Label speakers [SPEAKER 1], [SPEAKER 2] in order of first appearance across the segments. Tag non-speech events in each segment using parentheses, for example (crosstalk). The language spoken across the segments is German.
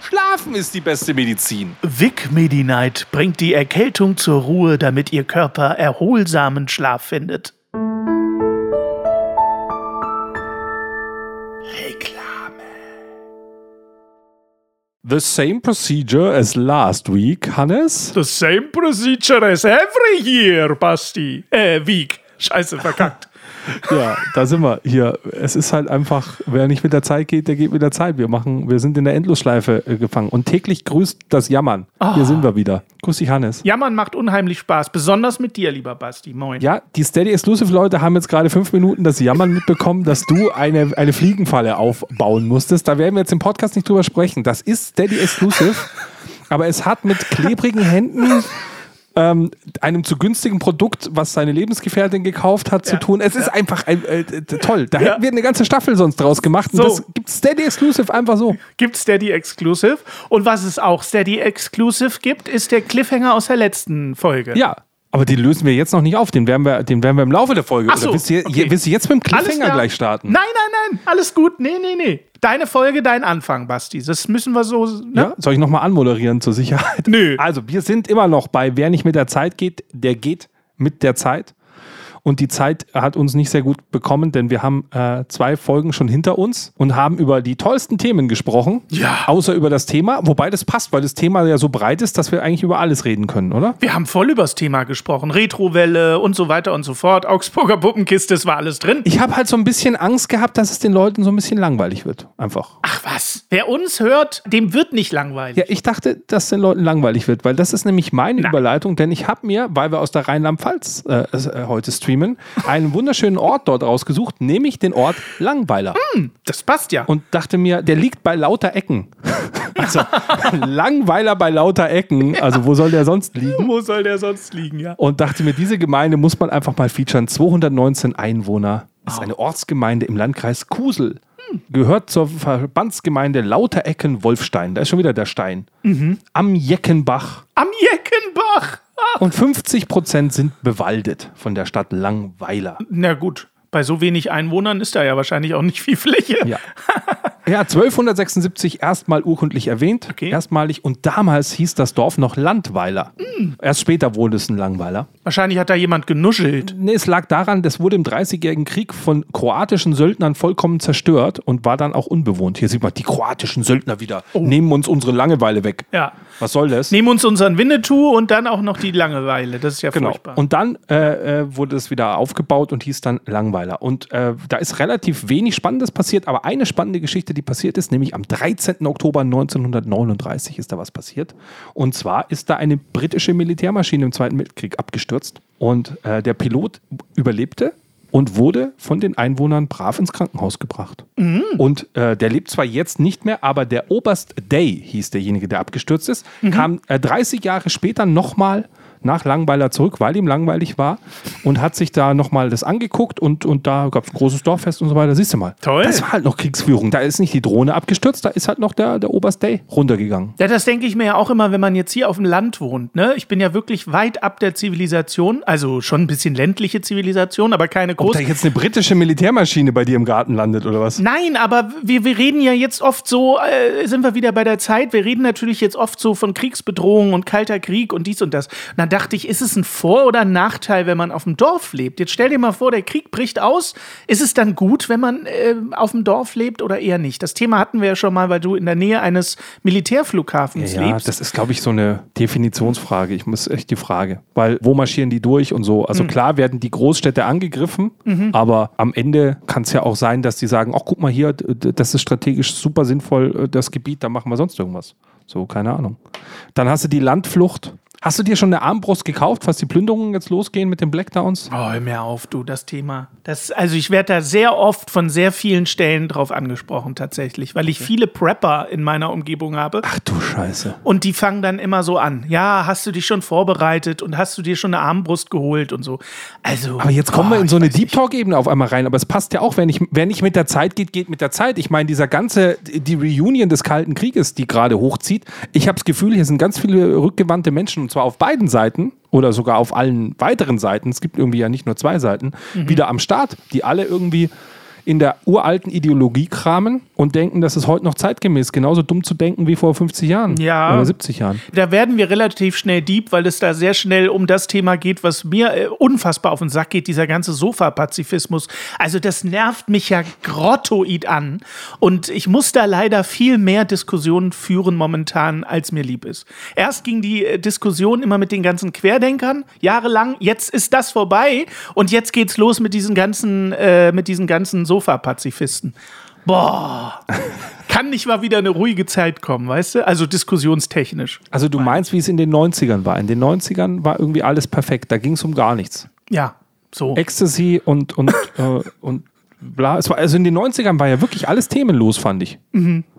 [SPEAKER 1] Schlafen ist die beste Medizin.
[SPEAKER 2] Vic Medi-Night bringt die Erkältung zur Ruhe, damit Ihr Körper erholsamen Schlaf findet.
[SPEAKER 1] Reklame. The same procedure as last week, Hannes?
[SPEAKER 2] The same procedure as every year, Basti. Äh, Week. Scheiße, verkackt. (laughs)
[SPEAKER 1] Ja, da sind wir hier. Es ist halt einfach, wer nicht mit der Zeit geht, der geht mit der Zeit. Wir machen, wir sind in der Endlosschleife äh, gefangen. Und täglich grüßt das Jammern. Oh. Hier sind wir wieder. Grüß dich, Hannes.
[SPEAKER 2] Jammern macht unheimlich Spaß, besonders mit dir, lieber Basti. Moin.
[SPEAKER 1] Ja, die Steady Exclusive Leute haben jetzt gerade fünf Minuten das Jammern mitbekommen, dass du eine, eine Fliegenfalle aufbauen musstest. Da werden wir jetzt im Podcast nicht drüber sprechen. Das ist Steady Exclusive. aber es hat mit klebrigen Händen ähm, einem zu günstigen Produkt, was seine Lebensgefährtin gekauft hat, ja. zu tun. Es ja. ist einfach ein, äh, toll. Da hätten wir eine ganze Staffel sonst draus gemacht.
[SPEAKER 2] So.
[SPEAKER 1] Und das gibt Steady Exclusive einfach so.
[SPEAKER 2] Gibt Steady Exclusive. Und was es auch Steady Exclusive gibt, ist der Cliffhanger aus der letzten Folge.
[SPEAKER 1] Ja. Aber den lösen wir jetzt noch nicht auf. Den werden wir, den werden wir im Laufe der Folge.
[SPEAKER 2] Ach so,
[SPEAKER 1] Oder willst du, okay. willst du jetzt mit dem Cliffhanger gleich starten?
[SPEAKER 2] Nein, nein, nein. Alles gut. Nee, nee, nee. Deine Folge, dein Anfang, Basti. Das müssen wir so. Ne?
[SPEAKER 1] Ja? Soll ich nochmal anmoderieren zur Sicherheit?
[SPEAKER 2] Nö.
[SPEAKER 1] Also, wir sind immer noch bei Wer nicht mit der Zeit geht, der geht mit der Zeit. Und die Zeit hat uns nicht sehr gut bekommen, denn wir haben äh, zwei Folgen schon hinter uns und haben über die tollsten Themen gesprochen.
[SPEAKER 2] Ja.
[SPEAKER 1] Außer über das Thema, wobei das passt, weil das Thema ja so breit ist, dass wir eigentlich über alles reden können, oder?
[SPEAKER 2] Wir haben voll über das Thema gesprochen. Retrowelle und so weiter und so fort. Augsburger Puppenkiste, es war alles drin.
[SPEAKER 1] Ich habe halt so ein bisschen Angst gehabt, dass es den Leuten so ein bisschen langweilig wird. Einfach.
[SPEAKER 2] Ach was. Wer uns hört, dem wird nicht langweilig.
[SPEAKER 1] Ja, ich dachte, dass es den Leuten langweilig wird, weil das ist nämlich meine Na. Überleitung, denn ich habe mir, weil wir aus der Rheinland-Pfalz äh, äh, heute streamen, Bremen einen wunderschönen Ort dort rausgesucht, nämlich den Ort Langweiler.
[SPEAKER 2] Hm, das passt ja.
[SPEAKER 1] Und dachte mir, der liegt bei lauter Ecken. (laughs) Also Langweiler bei lauter Ecken. Also wo soll der sonst liegen?
[SPEAKER 2] Wo soll der sonst liegen, ja.
[SPEAKER 1] Und dachte mir, diese Gemeinde muss man einfach mal featuren. 219 Einwohner. Ist eine Ortsgemeinde im Landkreis Kusel. Gehört zur Verbandsgemeinde Lauterecken-Wolfstein. Da ist schon wieder der Stein.
[SPEAKER 2] Mhm.
[SPEAKER 1] Am Jeckenbach.
[SPEAKER 2] Am Jeckenbach!
[SPEAKER 1] Und 50 Prozent sind bewaldet von der Stadt Langweiler.
[SPEAKER 2] Na gut, bei so wenig Einwohnern ist da ja wahrscheinlich auch nicht viel Fläche.
[SPEAKER 1] Ja. Ja, 1276 erstmal urkundlich erwähnt,
[SPEAKER 2] okay.
[SPEAKER 1] erstmalig. Und damals hieß das Dorf noch Landweiler. Mm. Erst später wurde es ein Langweiler.
[SPEAKER 2] Wahrscheinlich hat da jemand genuschelt.
[SPEAKER 1] Nee, es lag daran, das wurde im Dreißigjährigen Krieg von kroatischen Söldnern vollkommen zerstört und war dann auch unbewohnt. Hier sieht man die kroatischen Söldner wieder. Oh. Nehmen uns unsere Langeweile weg.
[SPEAKER 2] Ja.
[SPEAKER 1] Was soll das?
[SPEAKER 2] Nehmen uns unseren Winnetou und dann auch noch die Langeweile. Das ist ja
[SPEAKER 1] genau.
[SPEAKER 2] furchtbar.
[SPEAKER 1] Und dann äh, äh, wurde es wieder aufgebaut und hieß dann Langweiler. Und äh, da ist relativ wenig Spannendes passiert, aber eine spannende Geschichte, die passiert ist, nämlich am 13. Oktober 1939 ist da was passiert. Und zwar ist da eine britische Militärmaschine im Zweiten Weltkrieg abgestürzt und äh, der Pilot überlebte und wurde von den Einwohnern brav ins Krankenhaus gebracht.
[SPEAKER 2] Mhm.
[SPEAKER 1] Und äh, der lebt zwar jetzt nicht mehr, aber der Oberst Day hieß derjenige, der abgestürzt ist, mhm. kam äh, 30 Jahre später nochmal nach Langweiler zurück, weil ihm langweilig war und hat sich da nochmal das angeguckt und, und da gab es ein großes Dorffest und so weiter. Siehst du mal.
[SPEAKER 2] Toll.
[SPEAKER 1] Das war halt noch Kriegsführung. Da ist nicht die Drohne abgestürzt, da ist halt noch der, der Oberst Day runtergegangen.
[SPEAKER 2] Ja, das denke ich mir ja auch immer, wenn man jetzt hier auf dem Land wohnt. Ne? Ich bin ja wirklich weit ab der Zivilisation, also schon ein bisschen ländliche Zivilisation, aber keine große. Ob
[SPEAKER 1] da jetzt eine britische Militärmaschine bei dir im Garten landet oder was?
[SPEAKER 2] Nein, aber wir, wir reden ja jetzt oft so, äh, sind wir wieder bei der Zeit, wir reden natürlich jetzt oft so von Kriegsbedrohung und kalter Krieg und dies und das. Und dann dachte ich, ist es ein vor- oder ein Nachteil, wenn man auf dem Dorf lebt? Jetzt stell dir mal vor, der Krieg bricht aus. Ist es dann gut, wenn man äh, auf dem Dorf lebt oder eher nicht? Das Thema hatten wir ja schon mal, weil du in der Nähe eines Militärflughafens
[SPEAKER 1] ja,
[SPEAKER 2] lebst.
[SPEAKER 1] Ja, das ist, glaube ich, so eine Definitionsfrage. Ich muss echt die Frage. Weil, wo marschieren die durch und so? Also mhm. klar werden die Großstädte angegriffen,
[SPEAKER 2] mhm.
[SPEAKER 1] aber am Ende kann es ja auch sein, dass die sagen, ach, guck mal hier, das ist strategisch super sinnvoll, äh, das Gebiet, da machen wir sonst irgendwas. So, keine Ahnung. Dann hast du die Landflucht Hast du dir schon eine Armbrust gekauft, falls die Plünderungen jetzt losgehen mit den Blackdowns?
[SPEAKER 2] Oh, hör mir auf, du, das Thema. Das, also ich werde da sehr oft von sehr vielen Stellen drauf angesprochen, tatsächlich, weil ich viele Prepper in meiner Umgebung habe.
[SPEAKER 1] Ach du Scheiße.
[SPEAKER 2] Und die fangen dann immer so an. Ja, hast du dich schon vorbereitet und hast du dir schon eine Armbrust geholt und so. Also.
[SPEAKER 1] Aber jetzt kommen
[SPEAKER 2] oh,
[SPEAKER 1] wir in so eine Deep. Talk-Ebene auf einmal rein. Aber es passt ja auch, wenn ich, wer nicht mit der Zeit geht, geht mit der Zeit. Ich meine, dieser ganze, die Reunion des Kalten Krieges, die gerade hochzieht. Ich habe das Gefühl, hier sind ganz viele rückgewandte Menschen, und zwar auf beiden Seiten oder sogar auf allen weiteren Seiten. Es gibt irgendwie ja nicht nur zwei Seiten,
[SPEAKER 2] Mhm.
[SPEAKER 1] wieder am Start, die alle irgendwie in der uralten Ideologie kramen und denken, das ist heute noch zeitgemäß. Genauso dumm zu denken wie vor 50 Jahren
[SPEAKER 2] Ja.
[SPEAKER 1] oder 70 Jahren.
[SPEAKER 2] Da werden wir relativ schnell deep, weil es da sehr schnell um das Thema geht, was mir äh, unfassbar auf den Sack geht, dieser ganze Sofa-Pazifismus. Also das nervt mich ja grottoid an. Und ich muss da leider viel mehr Diskussionen führen momentan, als mir lieb ist. Erst ging die äh, Diskussion immer mit den ganzen Querdenkern, jahrelang. Jetzt ist das vorbei und jetzt geht's los mit diesen ganzen, äh, mit diesen ganzen Sofa-Pazifisten. Boah, kann nicht mal wieder eine ruhige Zeit kommen, weißt du? Also diskussionstechnisch.
[SPEAKER 1] Also du meinst, wie es in den 90ern war. In den 90ern war irgendwie alles perfekt. Da ging es um gar nichts.
[SPEAKER 2] Ja, so.
[SPEAKER 1] Ecstasy und, und, äh, und bla. Es war, also in den 90ern war ja wirklich alles themenlos, fand ich.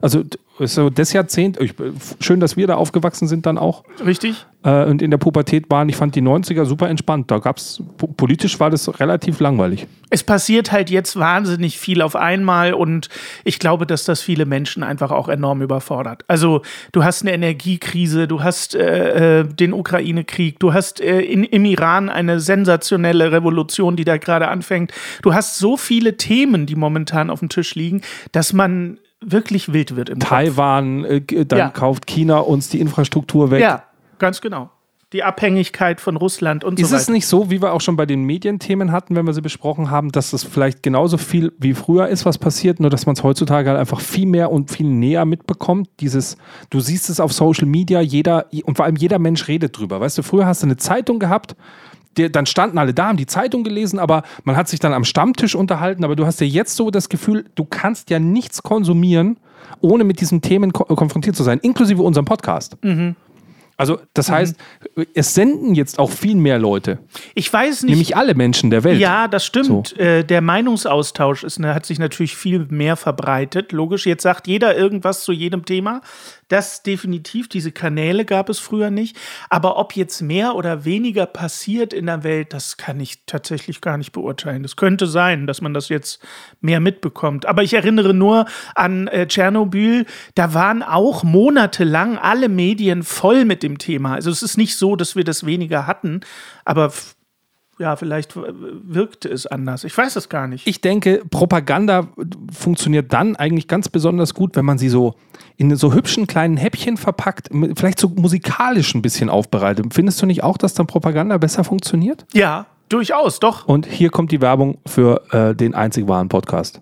[SPEAKER 1] Also d- so das Jahrzehnt, ich, schön, dass wir da aufgewachsen sind dann auch
[SPEAKER 2] Richtig?
[SPEAKER 1] äh, und in der Pubertät waren. Ich fand die 90er super entspannt. Da gab's, po- politisch war das relativ langweilig.
[SPEAKER 2] Es passiert halt jetzt wahnsinnig viel auf einmal und ich glaube, dass das viele Menschen einfach auch enorm überfordert. Also du hast eine Energiekrise, du hast äh, äh, den Ukraine-Krieg, du hast äh, in, im Iran eine sensationelle Revolution, die da gerade anfängt. Du hast so viele Themen, die momentan auf dem Tisch liegen, dass man wirklich wild wird im.
[SPEAKER 1] Taiwan, äh, g- dann
[SPEAKER 2] Ja.
[SPEAKER 1] kauft China uns die Infrastruktur weg.
[SPEAKER 2] Ja, ganz genau. Die Abhängigkeit von Russland und
[SPEAKER 1] Ist
[SPEAKER 2] so weiter.
[SPEAKER 1] es nicht so, wie wir auch schon bei den Medienthemen hatten, wenn wir sie besprochen haben, dass es vielleicht genauso viel wie früher ist, was passiert, nur dass man es heutzutage halt einfach viel mehr und viel näher mitbekommt? Dieses, du siehst es auf Social Media, jeder und vor allem jeder Mensch redet drüber. Weißt du, früher hast du eine Zeitung gehabt, die, dann standen alle da, haben die Zeitung gelesen, aber man hat sich dann am Stammtisch unterhalten. Aber du hast ja jetzt so das Gefühl, du kannst ja nichts konsumieren, ohne mit diesen Themen ko konfrontiert zu sein, inklusive unserem Podcast. Also, das heißt, es senden jetzt auch viel mehr Leute.
[SPEAKER 2] ich weiß nicht.
[SPEAKER 1] Nämlich alle Menschen der Welt.
[SPEAKER 2] Ja, das stimmt. Äh, der Meinungsaustausch ist, ne, hat sich natürlich viel mehr verbreitet. Logisch, jetzt sagt jeder irgendwas zu jedem Thema. Das definitiv, diese Kanäle gab es früher nicht. Aber ob jetzt mehr oder weniger passiert in der Welt, das kann ich tatsächlich gar nicht beurteilen. Es könnte sein, dass man das jetzt mehr mitbekommt. Aber ich erinnere nur an äh, Tschernobyl. Da waren auch monatelang alle Medien voll mit dem Thema. Also es ist nicht so, dass wir das weniger hatten. Aber ja, vielleicht wirkte es anders. Ich weiß es gar nicht.
[SPEAKER 1] Ich denke, Propaganda funktioniert dann eigentlich ganz besonders gut, wenn man sie so in so hübschen kleinen Häppchen verpackt, vielleicht so musikalisch ein bisschen aufbereitet. Findest du nicht auch, dass dann Propaganda besser funktioniert?
[SPEAKER 2] ja, durchaus, doch.
[SPEAKER 1] Und hier kommt die Werbung für äh, den einzig wahren Podcast.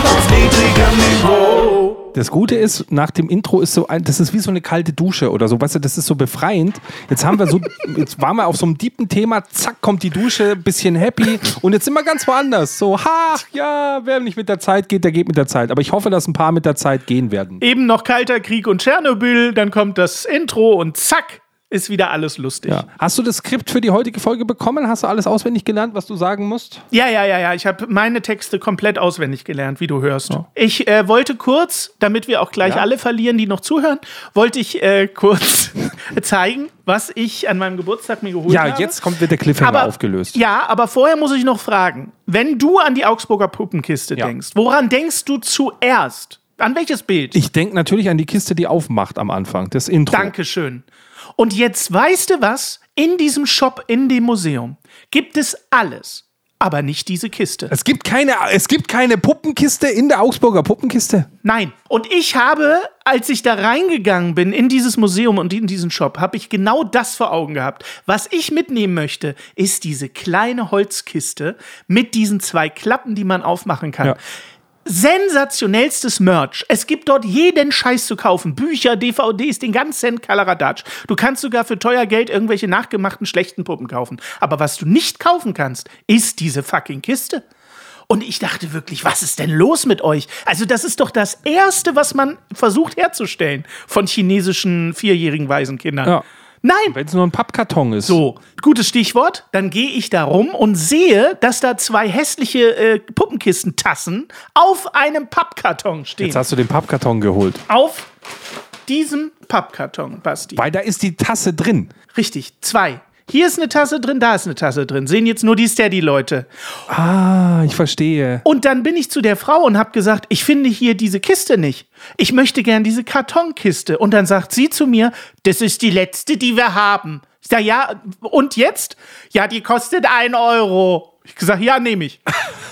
[SPEAKER 2] Niveau.
[SPEAKER 1] Das Gute ist, nach dem Intro ist so ein, das ist wie so eine kalte Dusche oder so, weißt du, das ist so befreiend. Jetzt haben wir so, (laughs) jetzt waren wir auf so einem deepen Thema, zack, kommt die Dusche, bisschen happy und jetzt sind wir ganz woanders. So, ha, ja, wer nicht mit der Zeit geht, der geht mit der Zeit. Aber ich hoffe, dass ein paar mit der Zeit gehen werden.
[SPEAKER 2] Eben noch Kalter Krieg und Tschernobyl, dann kommt das Intro und zack, ist wieder alles lustig.
[SPEAKER 1] Ja. Hast du das Skript für die heutige Folge bekommen? Hast du alles auswendig gelernt, was du sagen musst?
[SPEAKER 2] Ja, ja, ja, ja. Ich habe meine Texte komplett auswendig gelernt, wie du hörst. Ich äh, wollte kurz, damit wir auch gleich
[SPEAKER 1] Ja.
[SPEAKER 2] alle verlieren, die noch zuhören, wollte ich äh, kurz (laughs) zeigen, was ich an meinem Geburtstag mir geholt
[SPEAKER 1] Ja,
[SPEAKER 2] habe.
[SPEAKER 1] jetzt kommt wird der Cliffhanger
[SPEAKER 2] aber,
[SPEAKER 1] aufgelöst.
[SPEAKER 2] Ja, aber vorher muss ich noch fragen, wenn du an die Augsburger Puppenkiste
[SPEAKER 1] Ja.
[SPEAKER 2] denkst, woran denkst du zuerst? An welches Bild?
[SPEAKER 1] Ich denke natürlich an die Kiste, die aufmacht am Anfang, das Intro.
[SPEAKER 2] Dankeschön. Und jetzt weißt du was? In diesem Shop, in dem Museum, gibt es alles. aber nicht diese Kiste.
[SPEAKER 1] Es gibt keine, es gibt keine Puppenkiste in der Augsburger Puppenkiste.
[SPEAKER 2] Nein. Und ich habe, als ich da reingegangen bin in dieses Museum und in diesen Shop, habe ich genau das vor Augen gehabt. Was ich mitnehmen möchte, ist diese kleine Holzkiste mit diesen zwei Klappen, die man aufmachen kann.
[SPEAKER 1] Ja.
[SPEAKER 2] Sensationellstes Merch. Es gibt dort jeden Scheiß zu kaufen. Bücher, DVDs, den ganzen Kalaradatsch. Du kannst sogar für teuer Geld irgendwelche nachgemachten schlechten Puppen kaufen. Aber was du nicht kaufen kannst, ist diese fucking Kiste. Und ich dachte wirklich, was ist denn los mit euch? Also, das ist doch das Erste, was man versucht herzustellen von chinesischen vierjährigen Waisenkindern.
[SPEAKER 1] Ja.
[SPEAKER 2] Nein,
[SPEAKER 1] Wenn es nur ein Pappkarton ist.
[SPEAKER 2] so, gutes Stichwort. Dann gehe ich da rum und sehe, dass da zwei hässliche äh, Puppenkistentassen auf einem Pappkarton stehen.
[SPEAKER 1] Jetzt hast du den Pappkarton geholt.
[SPEAKER 2] Auf diesem Pappkarton, Basti.
[SPEAKER 1] Weil da ist die Tasse drin.
[SPEAKER 2] Richtig, zwei. Hier ist eine Tasse drin, da ist eine Tasse drin. Sehen jetzt nur die Steady-Leute.
[SPEAKER 1] Ah, ich verstehe.
[SPEAKER 2] Und dann bin ich zu der Frau und habe gesagt, ich finde hier diese Kiste nicht. Ich möchte gern diese Kartonkiste. Und dann sagt sie zu mir, das ist die letzte, die wir haben. Ich sage, ja, und jetzt? Ja, die kostet ein Euro. Ich gesagt, ja, nehme ich.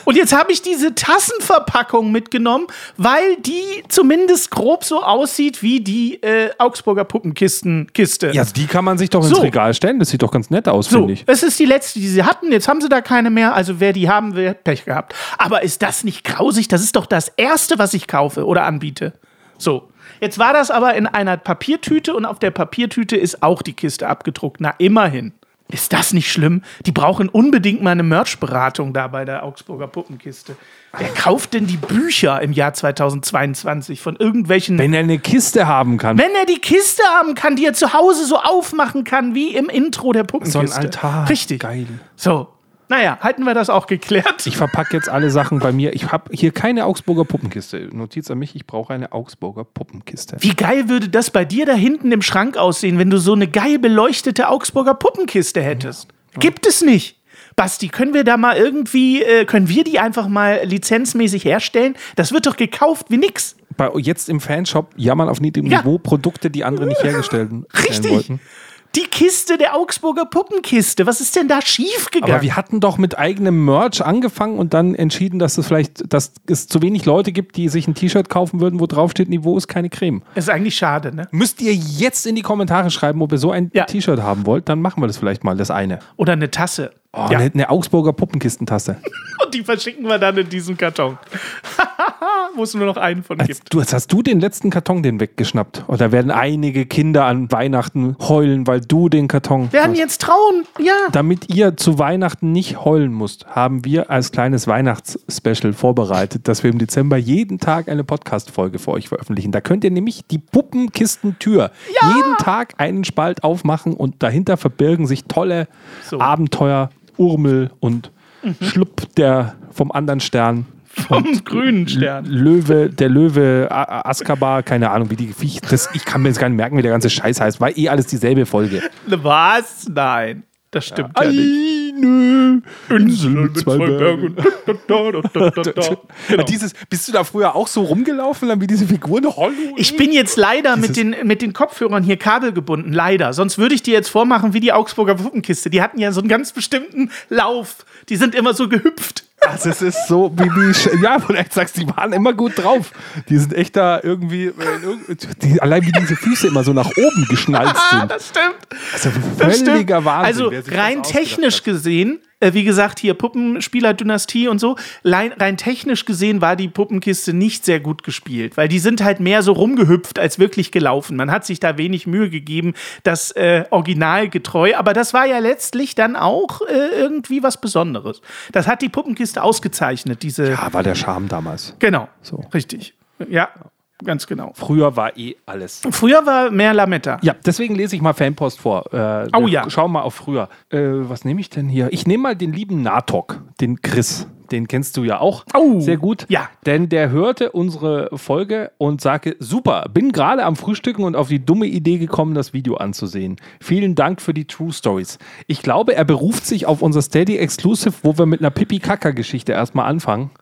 [SPEAKER 2] Und jetzt habe ich diese Tassenverpackung mitgenommen, weil die zumindest grob so aussieht wie die äh, Augsburger Puppenkistenkiste.
[SPEAKER 1] Ja, die kann man sich doch ins
[SPEAKER 2] So.
[SPEAKER 1] Regal stellen. Das sieht doch ganz nett aus,
[SPEAKER 2] So,
[SPEAKER 1] finde ich.
[SPEAKER 2] es ist die letzte, die sie hatten. Jetzt haben sie da keine mehr. Also wer die haben will, hat Pech gehabt. Aber ist das nicht grausig? Das ist doch das Erste, was ich kaufe oder anbiete. So. Jetzt war das aber in einer Papiertüte und auf der Papiertüte ist auch die Kiste abgedruckt. Na, immerhin. Ist das nicht schlimm? Die brauchen unbedingt mal eine Merch-Beratung da bei der Augsburger Puppenkiste. Wer kauft denn die Bücher im Jahr 2022 von irgendwelchen
[SPEAKER 1] Wenn er eine Kiste haben kann.
[SPEAKER 2] wenn er die Kiste haben kann, die er zu Hause so aufmachen kann, wie im Intro der Puppenkiste.
[SPEAKER 1] So ein Altar.
[SPEAKER 2] Richtig.
[SPEAKER 1] Geil.
[SPEAKER 2] So. Naja, halten wir das auch geklärt.
[SPEAKER 1] Ich verpacke jetzt alle Sachen bei mir. Ich habe hier keine Augsburger Puppenkiste. Notiz an mich, ich brauche eine Augsburger Puppenkiste.
[SPEAKER 2] Wie geil würde das bei dir da hinten im Schrank aussehen, wenn du so eine geil beleuchtete Augsburger Puppenkiste hättest? Gibt es nicht. Basti, können wir da mal irgendwie, äh, können wir die einfach mal lizenzmäßig herstellen? Das wird doch gekauft wie nix.
[SPEAKER 1] Bei, jetzt im Fanshop jammern auf niedrigem
[SPEAKER 2] Ja.
[SPEAKER 1] Niveau Produkte, die andere nicht (laughs) hergestellt
[SPEAKER 2] Richtig.
[SPEAKER 1] wollten.
[SPEAKER 2] Die Kiste der Augsburger Puppenkiste. Was ist denn da schiefgegangen?
[SPEAKER 1] Aber wir hatten doch mit eigenem Merch angefangen und dann entschieden, dass es vielleicht, dass es zu wenig Leute gibt, die sich ein T-Shirt kaufen würden, wo drauf steht, Niveau ist keine Creme.
[SPEAKER 2] ist eigentlich schade, ne?
[SPEAKER 1] Müsst ihr jetzt in die Kommentare schreiben, ob ihr so ein
[SPEAKER 2] Ja.
[SPEAKER 1] T-Shirt haben wollt, dann machen wir das vielleicht mal, das eine.
[SPEAKER 2] Oder eine Tasse.
[SPEAKER 1] Oh,
[SPEAKER 2] ja.
[SPEAKER 1] eine, eine Augsburger Puppenkistentasse. (laughs)
[SPEAKER 2] Und die verschicken wir dann in diesen Karton. (laughs) Wo es nur noch einen von
[SPEAKER 1] Als,
[SPEAKER 2] gibt.
[SPEAKER 1] du, als hast du den letzten Karton den weggeschnappt? Oder werden einige Kinder an Weihnachten heulen, weil du den Karton.
[SPEAKER 2] Werden jetzt trauen, ja.
[SPEAKER 1] Damit ihr zu Weihnachten nicht heulen müsst, haben wir als kleines Weihnachtsspecial vorbereitet, dass wir im Dezember jeden Tag eine Podcast-Folge für euch veröffentlichen. Da könnt ihr nämlich die Puppenkistentür jeden Tag einen Spalt aufmachen und dahinter verbirgen sich tolle
[SPEAKER 2] So.
[SPEAKER 1] Abenteuer, Urmel und Schlupp der vom anderen Stern.
[SPEAKER 2] Vom grünen Stern.
[SPEAKER 1] Löwe, der Löwe, A- A- Azkabar, keine Ahnung, wie die Viech. Das, ich kann mir jetzt gar nicht merken, wie der ganze Scheiß heißt. War eh alles dieselbe Folge.
[SPEAKER 2] Was? Nein. Das stimmt ja, nicht.
[SPEAKER 1] Eine Insel mit zwei
[SPEAKER 2] Bergen. genau.
[SPEAKER 1] Dieses, bist du da früher auch so rumgelaufen, dann wie diese Figuren? Hallo?
[SPEAKER 2] Ich bin jetzt leider mit den, mit den Kopfhörern hier kabelgebunden, leider. Sonst würde ich dir jetzt vormachen wie die Augsburger Puppenkiste. Die hatten ja so einen ganz bestimmten Lauf. Die sind immer so gehüpft.
[SPEAKER 1] Also es ist so, wie, wie ja, wo du echt sagst, die waren immer gut drauf. Die sind echt da irgendwie, äh, die, allein wie diese Füße immer so nach oben geschnalzt (laughs) sind.
[SPEAKER 2] das stimmt.
[SPEAKER 1] Also
[SPEAKER 2] Das
[SPEAKER 1] völliger
[SPEAKER 2] stimmt.
[SPEAKER 1] Wahnsinn.
[SPEAKER 2] Also
[SPEAKER 1] das
[SPEAKER 2] rein technisch gesehen, äh, wie gesagt, hier Puppenspieler-Dynastie und so, rein, rein technisch gesehen war die Puppenkiste nicht sehr gut gespielt, weil die sind halt mehr so rumgehüpft als wirklich gelaufen. Man hat sich da wenig Mühe gegeben, das äh, originalgetreu, aber das war ja letztlich dann auch äh, irgendwie was Besonderes. Das hat die Puppenkiste ausgezeichnet, diese.
[SPEAKER 1] Ja, war der Charme damals.
[SPEAKER 2] Genau,
[SPEAKER 1] So.
[SPEAKER 2] richtig. Ja, ganz genau.
[SPEAKER 1] Früher war eh alles.
[SPEAKER 2] Früher war mehr Lametta.
[SPEAKER 1] Ja, deswegen lese ich mal Fanpost vor. Äh,
[SPEAKER 2] Oh ja.
[SPEAKER 1] Schauen mal auf früher. Äh, was nehme ich denn hier? Ich nehme mal den lieben Natok, den Chris. Den kennst du ja auch
[SPEAKER 2] Oh,
[SPEAKER 1] sehr gut.
[SPEAKER 2] ja.
[SPEAKER 1] Denn der hörte unsere Folge und sagte, super, bin gerade am Frühstücken und auf die dumme Idee gekommen, das Video anzusehen. Vielen Dank für die True Stories. Ich glaube, er beruft sich auf unser Steady Exclusive, wo wir mit einer Pipi-Kaka-Geschichte erstmal anfangen. (laughs)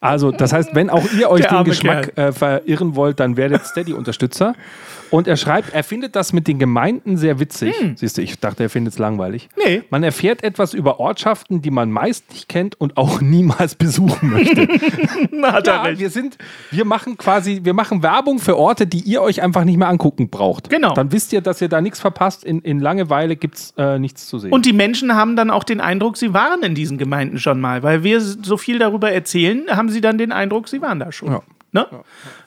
[SPEAKER 1] Also, das heißt, wenn auch ihr euch den Geschmack äh, verirren wollt, dann werdet Steady-Unterstützer. Und er schreibt, er findet das mit den Gemeinden sehr witzig. Siehst du, ich dachte, er findet es langweilig.
[SPEAKER 2] Hm. Nee.
[SPEAKER 1] Man erfährt etwas über Ortschaften, die man meist nicht kennt und auch (laughs) niemals besuchen möchte. (laughs)
[SPEAKER 2] Na, hat
[SPEAKER 1] ja, wir sind, wir machen quasi, wir machen Werbung für Orte, die ihr euch einfach nicht mehr angucken braucht.
[SPEAKER 2] Genau.
[SPEAKER 1] Dann wisst ihr, dass ihr da nichts verpasst. In, in Langeweile gibt es äh, nichts zu sehen.
[SPEAKER 2] Und die Menschen haben dann auch den Eindruck, sie waren in diesen Gemeinden schon mal. Weil wir so viel darüber erzählen, haben sie dann den Eindruck, sie waren da schon.
[SPEAKER 1] Ja.
[SPEAKER 2] Ne?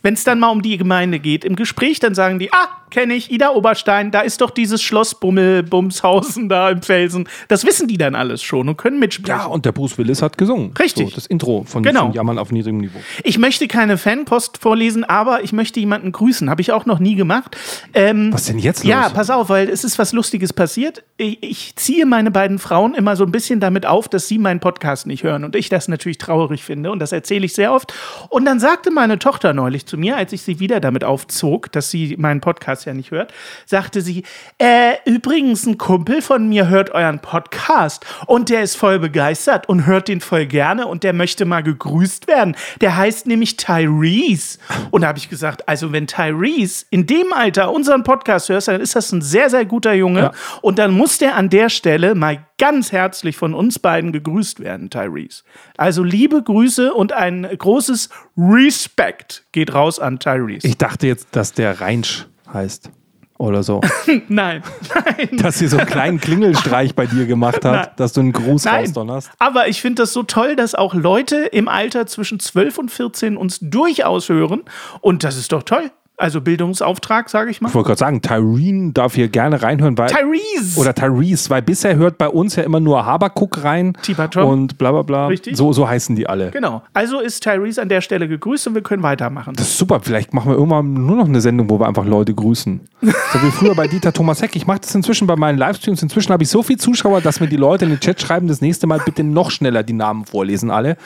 [SPEAKER 2] Wenn es dann mal um die Gemeinde geht, im Gespräch, dann sagen die, ah, kenne ich, Ida Oberstein, da ist doch dieses Schloss Bummel, Bumshausen da im Felsen. Das wissen die dann alles schon und können mitsprechen.
[SPEAKER 1] ja, und der Bruce Willis hat gesungen.
[SPEAKER 2] Richtig.
[SPEAKER 1] So, das Intro von,
[SPEAKER 2] Genau.
[SPEAKER 1] von Jammern auf niedrigem Niveau.
[SPEAKER 2] Ich möchte keine Fanpost vorlesen, aber ich möchte jemanden grüßen. Habe ich auch noch nie gemacht. Ähm,
[SPEAKER 1] Was denn jetzt los?
[SPEAKER 2] Ja, pass auf, weil es ist was Lustiges passiert. Ich, ich ziehe meine beiden Frauen immer so ein bisschen damit auf, dass sie meinen Podcast nicht hören und ich das natürlich traurig finde und das erzähle ich sehr oft. Und dann sagte meine Tochter neulich zu mir, als ich sie wieder damit aufzog, dass sie meinen Podcast ja nicht hört, sagte sie, äh, übrigens, ein Kumpel von mir hört euren Podcast und der ist voll begeistert und hört den voll gerne und der möchte mal gegrüßt werden. Der heißt nämlich Tyrese. Und da habe ich gesagt, also wenn Tyrese in dem Alter unseren Podcast hört, dann ist das ein sehr, sehr guter Junge.
[SPEAKER 1] Ja.
[SPEAKER 2] Und dann muss der an der Stelle mal ganz herzlich von uns beiden gegrüßt werden, Tyrese. Also liebe Grüße und ein großes Respekt geht raus an Tyrese.
[SPEAKER 1] Ich dachte jetzt, dass der Reinsch heißt. Oder so. (laughs)
[SPEAKER 2] nein, nein.
[SPEAKER 1] dass sie so einen kleinen Klingelstreich bei dir gemacht hat,
[SPEAKER 2] Nein.
[SPEAKER 1] dass du einen Gruß
[SPEAKER 2] Nein,
[SPEAKER 1] rausdonnerst.
[SPEAKER 2] aber ich finde das so toll, dass auch Leute im Alter zwischen 12 und 14 uns durchaus hören. Und das ist doch toll. Also Bildungsauftrag, sage ich mal.
[SPEAKER 1] Ich wollte gerade sagen, Tyrene darf hier gerne reinhören, weil.
[SPEAKER 2] Tyrese!
[SPEAKER 1] Oder Tyrese, weil bisher hört bei uns ja immer nur Habakuk rein.
[SPEAKER 2] Tibatom.
[SPEAKER 1] Und bla bla bla.
[SPEAKER 2] Richtig.
[SPEAKER 1] So, so heißen die alle.
[SPEAKER 2] Genau. Also ist Tyrese an der Stelle gegrüßt und wir können weitermachen.
[SPEAKER 1] Das ist super. Vielleicht machen wir irgendwann nur noch eine Sendung, wo wir einfach Leute grüßen. So wie früher bei Dieter Thomas Heck. Ich mache das inzwischen bei meinen Livestreams. Inzwischen habe ich so viele Zuschauer, dass mir die Leute in den Chat schreiben, das nächste Mal bitte noch schneller die Namen vorlesen, alle.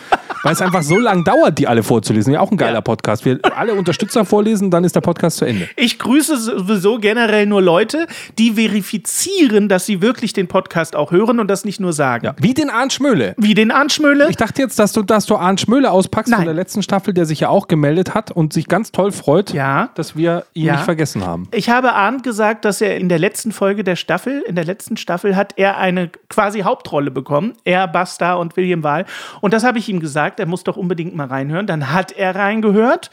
[SPEAKER 1] Weil es einfach so lang dauert, die alle vorzulesen. Ja, auch ein geiler
[SPEAKER 2] Ja.
[SPEAKER 1] Podcast. Wir alle Unterstützer vorlesen, dann ist der Podcast zu Ende.
[SPEAKER 2] Ich grüße sowieso generell nur Leute, die verifizieren, dass sie wirklich den Podcast auch hören und das nicht nur sagen.
[SPEAKER 1] Ja. Wie den Arndt Schmöhle.
[SPEAKER 2] Wie den Arndt Schmöhle.
[SPEAKER 1] Ich dachte jetzt, dass du, dass du Arndt Schmöhle auspackst von
[SPEAKER 2] Nein.
[SPEAKER 1] der letzten Staffel, der sich ja auch gemeldet hat und sich ganz toll freut,
[SPEAKER 2] Ja.
[SPEAKER 1] dass wir ihn
[SPEAKER 2] Ja.
[SPEAKER 1] nicht vergessen haben.
[SPEAKER 2] Ich habe Arndt gesagt, dass er in der letzten Folge der Staffel, in der letzten Staffel hat er eine quasi Hauptrolle bekommen. Er, Basta und William Wahl. Und das habe ich ihm gesagt, er muss doch unbedingt mal reinhören. Dann hat er reingehört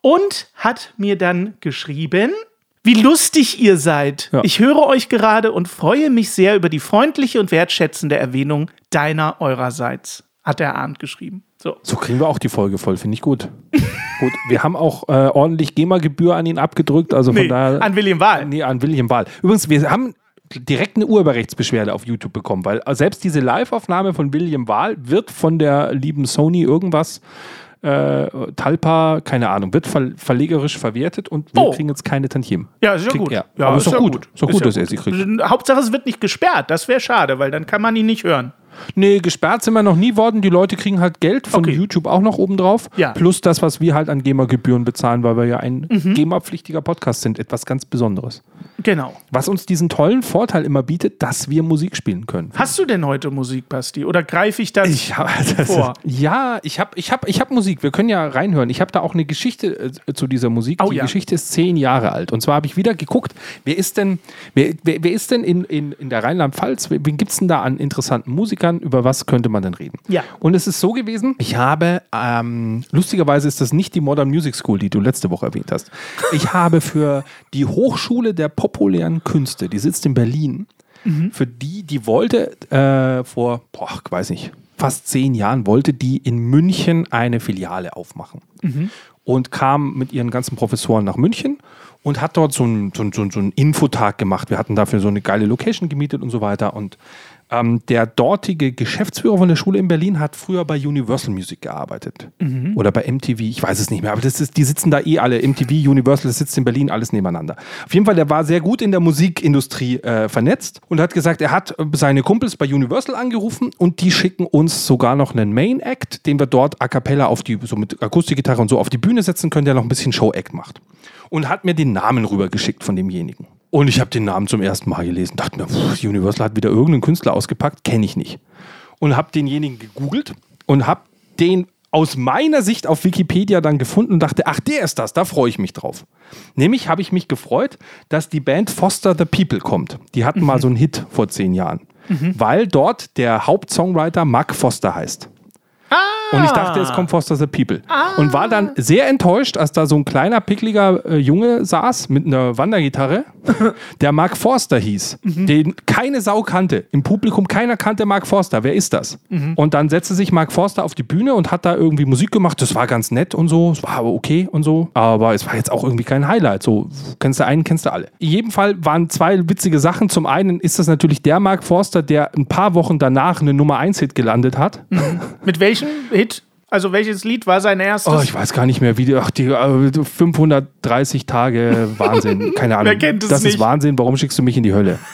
[SPEAKER 2] und hat mir dann geschrieben, wie lustig ihr seid.
[SPEAKER 1] Ja.
[SPEAKER 2] Ich höre euch gerade und freue mich sehr über die freundliche und wertschätzende Erwähnung deiner eurerseits, hat der Arndt geschrieben. So.
[SPEAKER 1] So kriegen wir auch die Folge voll, finde ich gut. (laughs) gut, wir haben auch äh, ordentlich GEMA-Gebühr an ihn abgedrückt, also von
[SPEAKER 2] Nee,
[SPEAKER 1] daher.
[SPEAKER 2] an William Wahl.
[SPEAKER 1] Nee, an William Wahl. Übrigens, wir haben direkt eine Urheberrechtsbeschwerde auf YouTube bekommen, weil selbst diese Live-Aufnahme von William Wahl wird von der lieben Sony irgendwas äh, Talpa, keine Ahnung, wird ver verlegerisch verwertet und wir
[SPEAKER 2] Oh.
[SPEAKER 1] kriegen jetzt keine Tantiemen.
[SPEAKER 2] Ja, ist ja
[SPEAKER 1] Kriegt
[SPEAKER 2] gut.
[SPEAKER 1] er.
[SPEAKER 2] Ja,
[SPEAKER 1] Aber ist doch
[SPEAKER 2] ja
[SPEAKER 1] gut. Ist doch gut,
[SPEAKER 2] ja
[SPEAKER 1] dass er sie kriegt.
[SPEAKER 2] Hauptsache, es wird nicht gesperrt. Das wäre schade, weil dann kann man ihn nicht hören.
[SPEAKER 1] Nee, gesperrt sind wir noch nie worden. Die Leute kriegen halt Geld von
[SPEAKER 2] Okay.
[SPEAKER 1] YouTube auch noch oben drauf.
[SPEAKER 2] Ja.
[SPEAKER 1] Plus das, was wir halt an GEMA-Gebühren bezahlen, weil wir ja ein
[SPEAKER 2] Mhm.
[SPEAKER 1] GEMA-pflichtiger Podcast sind. Etwas ganz Besonderes.
[SPEAKER 2] Genau.
[SPEAKER 1] Was uns diesen tollen Vorteil immer bietet, dass wir Musik spielen können.
[SPEAKER 2] Hast du denn heute Musik, Basti? Oder greife ich das?
[SPEAKER 1] Ich hab, das
[SPEAKER 2] vor.
[SPEAKER 1] Ja, ich habe ich hab, ich hab Musik. Wir können ja reinhören. Ich habe da auch eine Geschichte äh, zu dieser Musik.
[SPEAKER 2] Oh
[SPEAKER 1] Die
[SPEAKER 2] ja.
[SPEAKER 1] Geschichte ist zehn Jahre alt. Und zwar habe ich wieder geguckt, wer ist denn, wer, wer, wer ist denn in, in, in der Rheinland-Pfalz, wen gibt es denn da an interessanten Musikern? Über was könnte man denn reden?
[SPEAKER 2] Ja.
[SPEAKER 1] Und es ist so gewesen, ich habe, ähm, lustigerweise ist das nicht die Modern Music School, die du letzte Woche erwähnt hast. Ich habe für die Hochschule der populären Künste, die sitzt in Berlin, für die, die wollte äh, vor, boah, ich weiß nicht, fast zehn Jahren, wollte die in München eine Filiale aufmachen. Und kam mit ihren ganzen Professoren nach München und hat dort so einen so einen- so einen- so einen Infotag gemacht. Wir hatten dafür so eine geile Location gemietet und so weiter. Und ähm, der dortige Geschäftsführer von der Schule in Berlin hat früher bei Universal Music gearbeitet. Oder bei MTV, ich weiß es nicht mehr. Aber das ist, die sitzen da eh alle. MTV, Universal, das sitzt in Berlin, alles nebeneinander. Auf jeden Fall, der war sehr gut in der Musikindustrie äh, vernetzt und hat gesagt, er hat äh, seine Kumpels bei Universal angerufen und die schicken uns sogar noch einen Main Act, den wir dort a cappella auf die, so mit Akustikgitarre und so auf die Bühne setzen können, der noch ein bisschen Show Act macht. Und hat mir den Namen rübergeschickt von demjenigen. Und ich habe den Namen zum ersten Mal gelesen. Dachte mir, pff, Universal hat wieder irgendeinen Künstler ausgepackt, kenne ich nicht. Und habe denjenigen gegoogelt und habe den aus meiner Sicht auf Wikipedia dann gefunden und dachte, ach, der ist das, da freue ich mich drauf. Nämlich habe ich mich gefreut, dass die Band Foster the People kommt. Die hatten mal so einen Hit vor zehn Jahren, weil dort der Hauptsongwriter Mark Foster heißt. Und ich dachte, es kommt Foster the People. Und war dann sehr enttäuscht, als da so ein kleiner, pickliger äh, Junge saß mit einer Wandergitarre, der Mark Forster hieß, den keine Sau kannte. Im Publikum keiner kannte Mark Forster. Wer ist das? Und dann setzte sich Mark Forster auf die Bühne und hat da irgendwie Musik gemacht. Das war ganz nett und so. Es war aber okay und so. Aber es war jetzt auch irgendwie kein Highlight. So, kennst du einen, kennst du alle. In jedem Fall waren zwei witzige Sachen. Zum einen ist das natürlich der Mark Forster, der ein paar Wochen danach eine Nummer 1-Hit gelandet hat.
[SPEAKER 2] Mit welchem Hit? Also welches Lied war sein erstes?
[SPEAKER 1] Oh, ich weiß gar nicht mehr, wie die, ach, die äh, 530 Tage Wahnsinn. (laughs) Keine Ahnung.
[SPEAKER 2] Wer kennt es
[SPEAKER 1] das
[SPEAKER 2] nicht?
[SPEAKER 1] ist Wahnsinn. Warum schickst du mich in die Hölle? (laughs)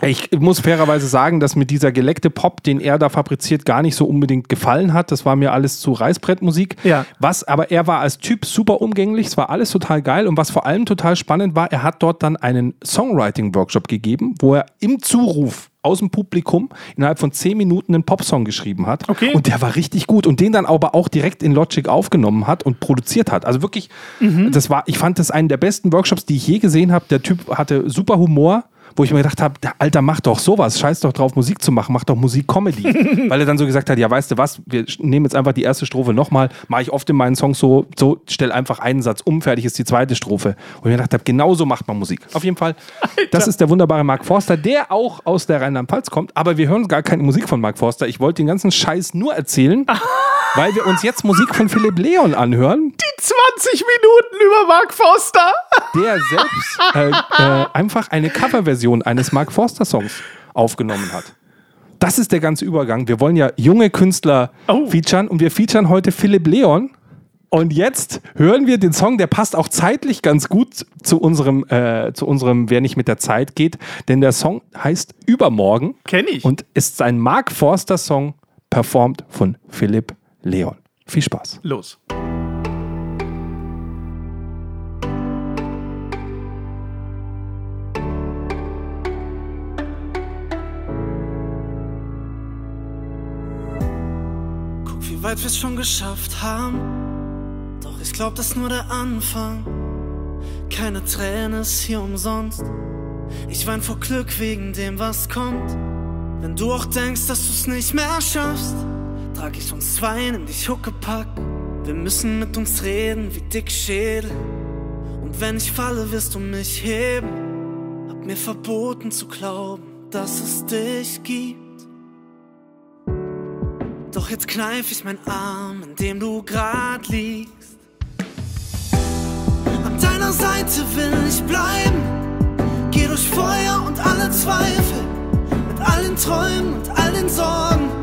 [SPEAKER 1] Ich muss fairerweise sagen, dass mir dieser geleckte Pop, den er da fabriziert, gar nicht so unbedingt gefallen hat. Das war mir alles zu Reißbrettmusik.
[SPEAKER 2] Ja.
[SPEAKER 1] Was, aber er war als Typ super umgänglich. Es war alles total geil. Und was vor allem total spannend war, er hat dort dann einen Songwriting-Workshop gegeben, wo er im Zuruf aus dem Publikum innerhalb von zehn Minuten einen Popsong geschrieben hat.
[SPEAKER 2] Okay.
[SPEAKER 1] Und der war richtig gut und den dann aber auch direkt in Logic aufgenommen hat und produziert hat. Also wirklich,
[SPEAKER 2] Mhm.
[SPEAKER 1] das war, ich fand das einen der besten Workshops, die ich je gesehen habe. Der Typ hatte super Humor. Wo ich mir gedacht habe, Alter, mach doch sowas, scheiß doch drauf, Musik zu machen, mach doch Musik-Comedy. (laughs) Weil er dann so gesagt hat, ja, weißt du was, wir nehmen jetzt einfach die erste Strophe nochmal, mache ich oft in meinen Songs so, so, stell einfach einen Satz um, fertig ist die zweite Strophe. Und ich mir gedacht habe, genau so macht man Musik. Auf jeden Fall, das ist der wunderbare Mark Forster, der auch aus der Rheinland-Pfalz kommt, aber wir hören gar keine Musik von Mark Forster. Ich wollte den ganzen Scheiß nur erzählen, (laughs) weil wir uns jetzt Musik von Philipp Leon anhören,
[SPEAKER 2] 20 Minuten über Mark Forster.
[SPEAKER 1] der selbst äh, äh, einfach eine Coverversion eines Mark Forster Songs aufgenommen hat. Das ist der ganze Übergang. Wir wollen ja junge Künstler
[SPEAKER 2] Oh.
[SPEAKER 1] featuren und wir featuren heute Philipp Leon. Und jetzt hören wir den Song, der passt auch zeitlich ganz gut zu unserem, äh, zu unserem Wer nicht mit der Zeit geht, denn der Song heißt Übermorgen
[SPEAKER 2] Kenn ich.
[SPEAKER 1] und ist ein Mark Forster Song, performt von Philipp Leon. Viel Spaß.
[SPEAKER 2] Los.
[SPEAKER 3] Guck, wie weit wir's schon geschafft haben. Doch ich glaub, das ist nur der Anfang. Keine Träne ist hier umsonst. Ich wein vor Glück wegen dem, was kommt. Wenn du auch denkst, dass du's nicht mehr schaffst, trag ich uns zwei, nimm dich Huckepack. Wir müssen mit uns reden wie dick Schädel. Und wenn ich falle, wirst du mich heben. Hab mir verboten zu glauben, dass es dich gibt. Doch jetzt kneif ich meinen Arm, in dem du grad liegst. An deiner Seite will ich bleiben. Geh durch Feuer und alle Zweifel. Mit all den Träumen und all den Sorgen.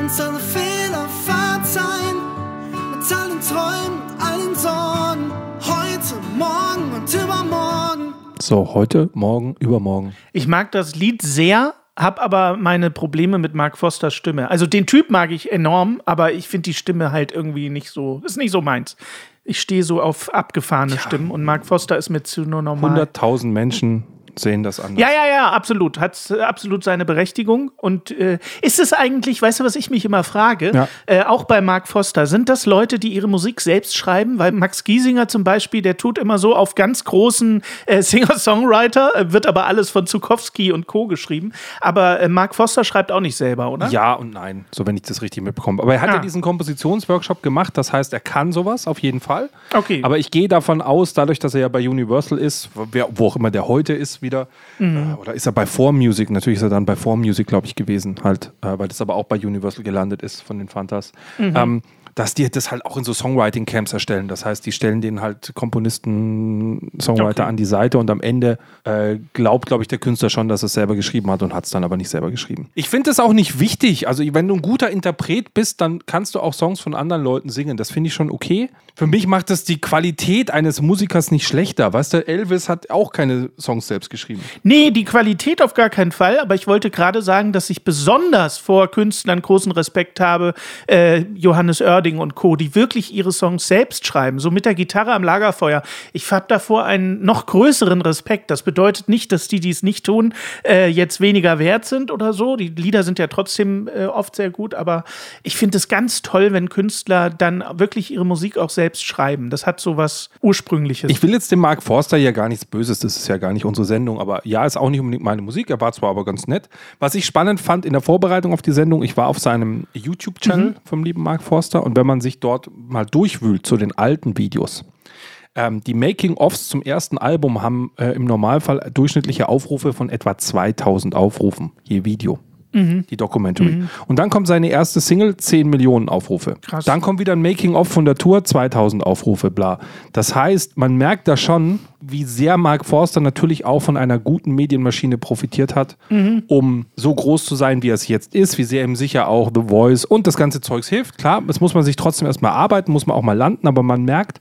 [SPEAKER 3] Uns alle Fehler verzeihen. Mit allen Träumen und allen Sorgen. Heute, morgen und übermorgen.
[SPEAKER 1] So, heute, morgen, übermorgen.
[SPEAKER 2] Ich mag das Lied sehr, hab aber meine Probleme mit Mark Fosters Stimme. Also den Typ mag ich enorm, aber ich finde die Stimme halt irgendwie nicht so, ist nicht so meins. Ich stehe so auf abgefahrene Stimmen und Mark Foster ist mir zu nur normal.
[SPEAKER 1] 100.000 Menschen sehen das anders.
[SPEAKER 2] Ja, ja, ja, absolut. Hat äh, absolut seine Berechtigung. Und äh, ist es eigentlich, weißt du, was ich mich immer frage?
[SPEAKER 1] Ja.
[SPEAKER 2] Äh, auch bei Mark Foster, sind das Leute, die ihre Musik selbst schreiben? Weil Max Giesinger zum Beispiel, der tut immer so auf ganz großen äh, Singer-Songwriter, äh, wird aber alles von Zukowski und Co. geschrieben. Aber äh, Mark Foster schreibt auch nicht selber, oder?
[SPEAKER 1] Ja und nein, so wenn ich das richtig mitbekomme. Aber er hat
[SPEAKER 2] Ah.
[SPEAKER 1] ja diesen Kompositionsworkshop gemacht, das heißt, er kann sowas auf jeden Fall.
[SPEAKER 2] Okay.
[SPEAKER 1] Aber ich gehe davon aus, dadurch, dass er ja bei Universal ist, wer, wo auch immer der heute ist wieder,
[SPEAKER 2] Mhm.
[SPEAKER 1] äh, oder ist er bei 4Music? Natürlich ist er dann bei 4Music, glaube ich, gewesen, halt, äh, weil das aber auch bei Universal gelandet ist von den Fantas.
[SPEAKER 2] Mhm.
[SPEAKER 1] Ähm, dass die das halt auch in so Songwriting-Camps erstellen. Das heißt, die stellen denen halt Komponisten, Songwriter
[SPEAKER 2] Okay.
[SPEAKER 1] an die Seite und am Ende äh, glaubt, glaube ich, der Künstler schon, dass er es selber geschrieben hat und hat es dann aber nicht selber geschrieben. Ich finde es auch nicht wichtig. Also, wenn du ein guter Interpret bist, dann kannst du auch Songs von anderen Leuten singen. Das finde ich schon okay. Für mich macht das die Qualität eines Musikers nicht schlechter. Weißt du, Elvis hat auch keine Songs selbst geschrieben.
[SPEAKER 2] Nee, die Qualität auf gar keinen Fall, aber ich wollte gerade sagen, dass ich besonders vor Künstlern großen Respekt habe, äh, Johannes Oerding und Co., die wirklich ihre Songs selbst schreiben, so mit der Gitarre am Lagerfeuer. Ich habe davor einen noch größeren Respekt. Das bedeutet nicht, dass die, die es nicht tun, äh, jetzt weniger wert sind oder so. Die Lieder sind ja trotzdem äh, oft sehr gut, aber ich finde es ganz toll, wenn Künstler dann wirklich ihre Musik auch selbst schreiben. Das hat so was Ursprüngliches.
[SPEAKER 1] Ich will jetzt dem Mark Forster ja gar nichts Böses, das ist ja gar nicht unsere Sendung, aber ja, ist auch nicht unbedingt meine Musik, er war zwar aber ganz nett. Was ich spannend fand in der Vorbereitung auf die Sendung, ich war auf seinem YouTube-Channel vom lieben Mark Forster und wenn man sich dort mal durchwühlt zu den alten Videos, ähm, die Making-ofs zum ersten Album haben äh, im Normalfall durchschnittliche Aufrufe von etwa 2000 Aufrufen je Video. Die Documentary. Und dann kommt seine erste Single, 10 Millionen Aufrufe.
[SPEAKER 2] Krass.
[SPEAKER 1] Dann kommt wieder ein Making-of von der Tour, 2000 Aufrufe, bla. Das heißt, man merkt da schon, wie sehr Mark Forster natürlich auch von einer guten Medienmaschine profitiert hat, um so groß zu sein, wie er es jetzt ist, wie sehr ihm sicher auch The Voice und das ganze Zeugs hilft. Klar, das muss man sich trotzdem erstmal arbeiten, muss man auch mal landen, aber man merkt,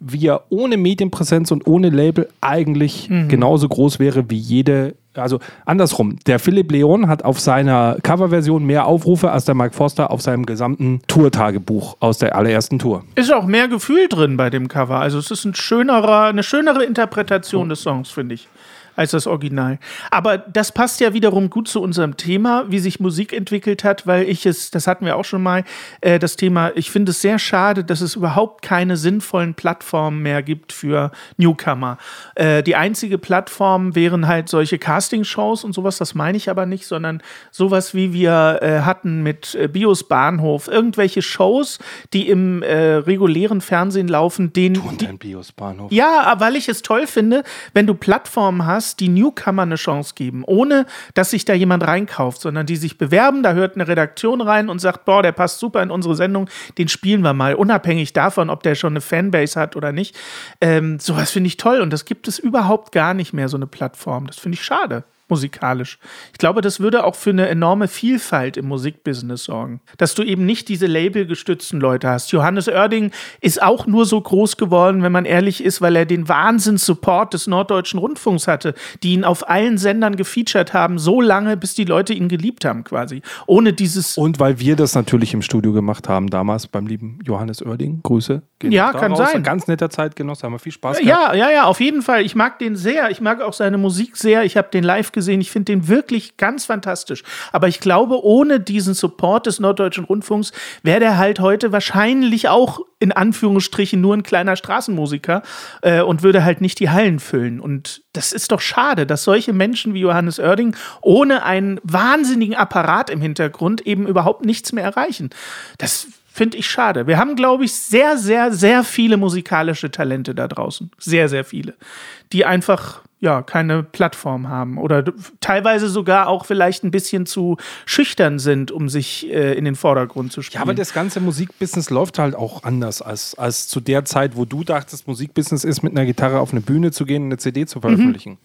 [SPEAKER 1] wie er ohne Medienpräsenz und ohne Label eigentlich genauso groß wäre wie jede. Also andersrum, der Philipp Leon hat auf seiner Coverversion mehr Aufrufe als der Mark Forster auf seinem gesamten Tourtagebuch aus der allerersten Tour.
[SPEAKER 2] Ist auch mehr Gefühl drin bei dem Cover. Also es ist ein schönerer, eine schönere Interpretation des Songs, finde ich, als das Original. Aber das passt ja wiederum gut zu unserem Thema, wie sich Musik entwickelt hat, weil ich es, das hatten wir auch schon mal, äh, das Thema, ich finde es sehr schade, dass es überhaupt keine sinnvollen Plattformen mehr gibt für Newcomer. Äh, die einzige Plattform wären halt solche Castingshows und sowas, das meine ich aber nicht, sondern sowas wie wir äh, hatten mit äh, Bios Bahnhof, irgendwelche Shows, die im äh, regulären Fernsehen laufen, denen
[SPEAKER 1] Und
[SPEAKER 2] die,
[SPEAKER 1] ein Bios-Bahnhof.
[SPEAKER 2] ja, weil ich es toll finde, wenn du Plattformen hast, die Newcomer eine Chance geben, ohne dass sich da jemand reinkauft, sondern die sich bewerben, da hört eine Redaktion rein und sagt, boah, der passt super in unsere Sendung, den spielen wir mal, unabhängig davon, ob der schon eine Fanbase hat oder nicht. Ähm, sowas finde ich toll und das gibt es überhaupt gar nicht mehr, so eine Plattform. Das finde ich schade. Musikalisch. Ich glaube, das würde auch für eine enorme Vielfalt im Musikbusiness sorgen. Dass du eben nicht diese labelgestützten Leute hast. Johannes Oerding ist auch nur so groß geworden, wenn man ehrlich ist, weil er den Wahnsinns-Support des Norddeutschen Rundfunks hatte, die ihn auf allen Sendern gefeatured haben, so lange, bis die Leute ihn geliebt haben, quasi. Ohne dieses.
[SPEAKER 1] Und weil wir das natürlich im Studio gemacht haben, damals beim lieben Johannes Oerding. Grüße.
[SPEAKER 2] Ja, kann
[SPEAKER 1] daraus.
[SPEAKER 2] sein.
[SPEAKER 1] Ein ganz netter Zeitgenosse, haben wir viel Spaß gehabt.
[SPEAKER 2] Ja, ja, ja, auf jeden Fall. Ich mag den sehr. Ich mag auch seine Musik sehr. Ich habe den live gesehen. Ich finde den wirklich ganz fantastisch. Aber ich glaube, ohne diesen Support des Norddeutschen Rundfunks wäre der halt heute wahrscheinlich auch in Anführungsstrichen nur ein kleiner Straßenmusiker äh, und würde halt nicht die Hallen füllen. Und das ist doch schade, dass solche Menschen wie Johannes Oerding ohne einen wahnsinnigen Apparat im Hintergrund eben überhaupt nichts mehr erreichen. Das finde ich schade. Wir haben, glaube ich, sehr, sehr, sehr viele musikalische Talente da draußen. Sehr, sehr viele. Die einfach ja, keine Plattform haben oder teilweise sogar auch vielleicht ein bisschen zu schüchtern sind, um sich äh, in den Vordergrund zu spielen.
[SPEAKER 1] Ja, aber das ganze Musikbusiness läuft halt auch anders als, als zu der Zeit, wo du dachtest, Musikbusiness ist, mit einer Gitarre auf eine Bühne zu gehen und eine CD zu veröffentlichen.